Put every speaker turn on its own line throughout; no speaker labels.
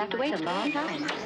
have to wait a long time.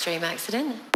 Extreme accident.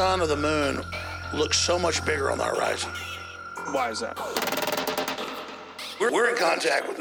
Sun or the moon looks so much bigger on the horizon.
Why is that?
We're, we're in contact with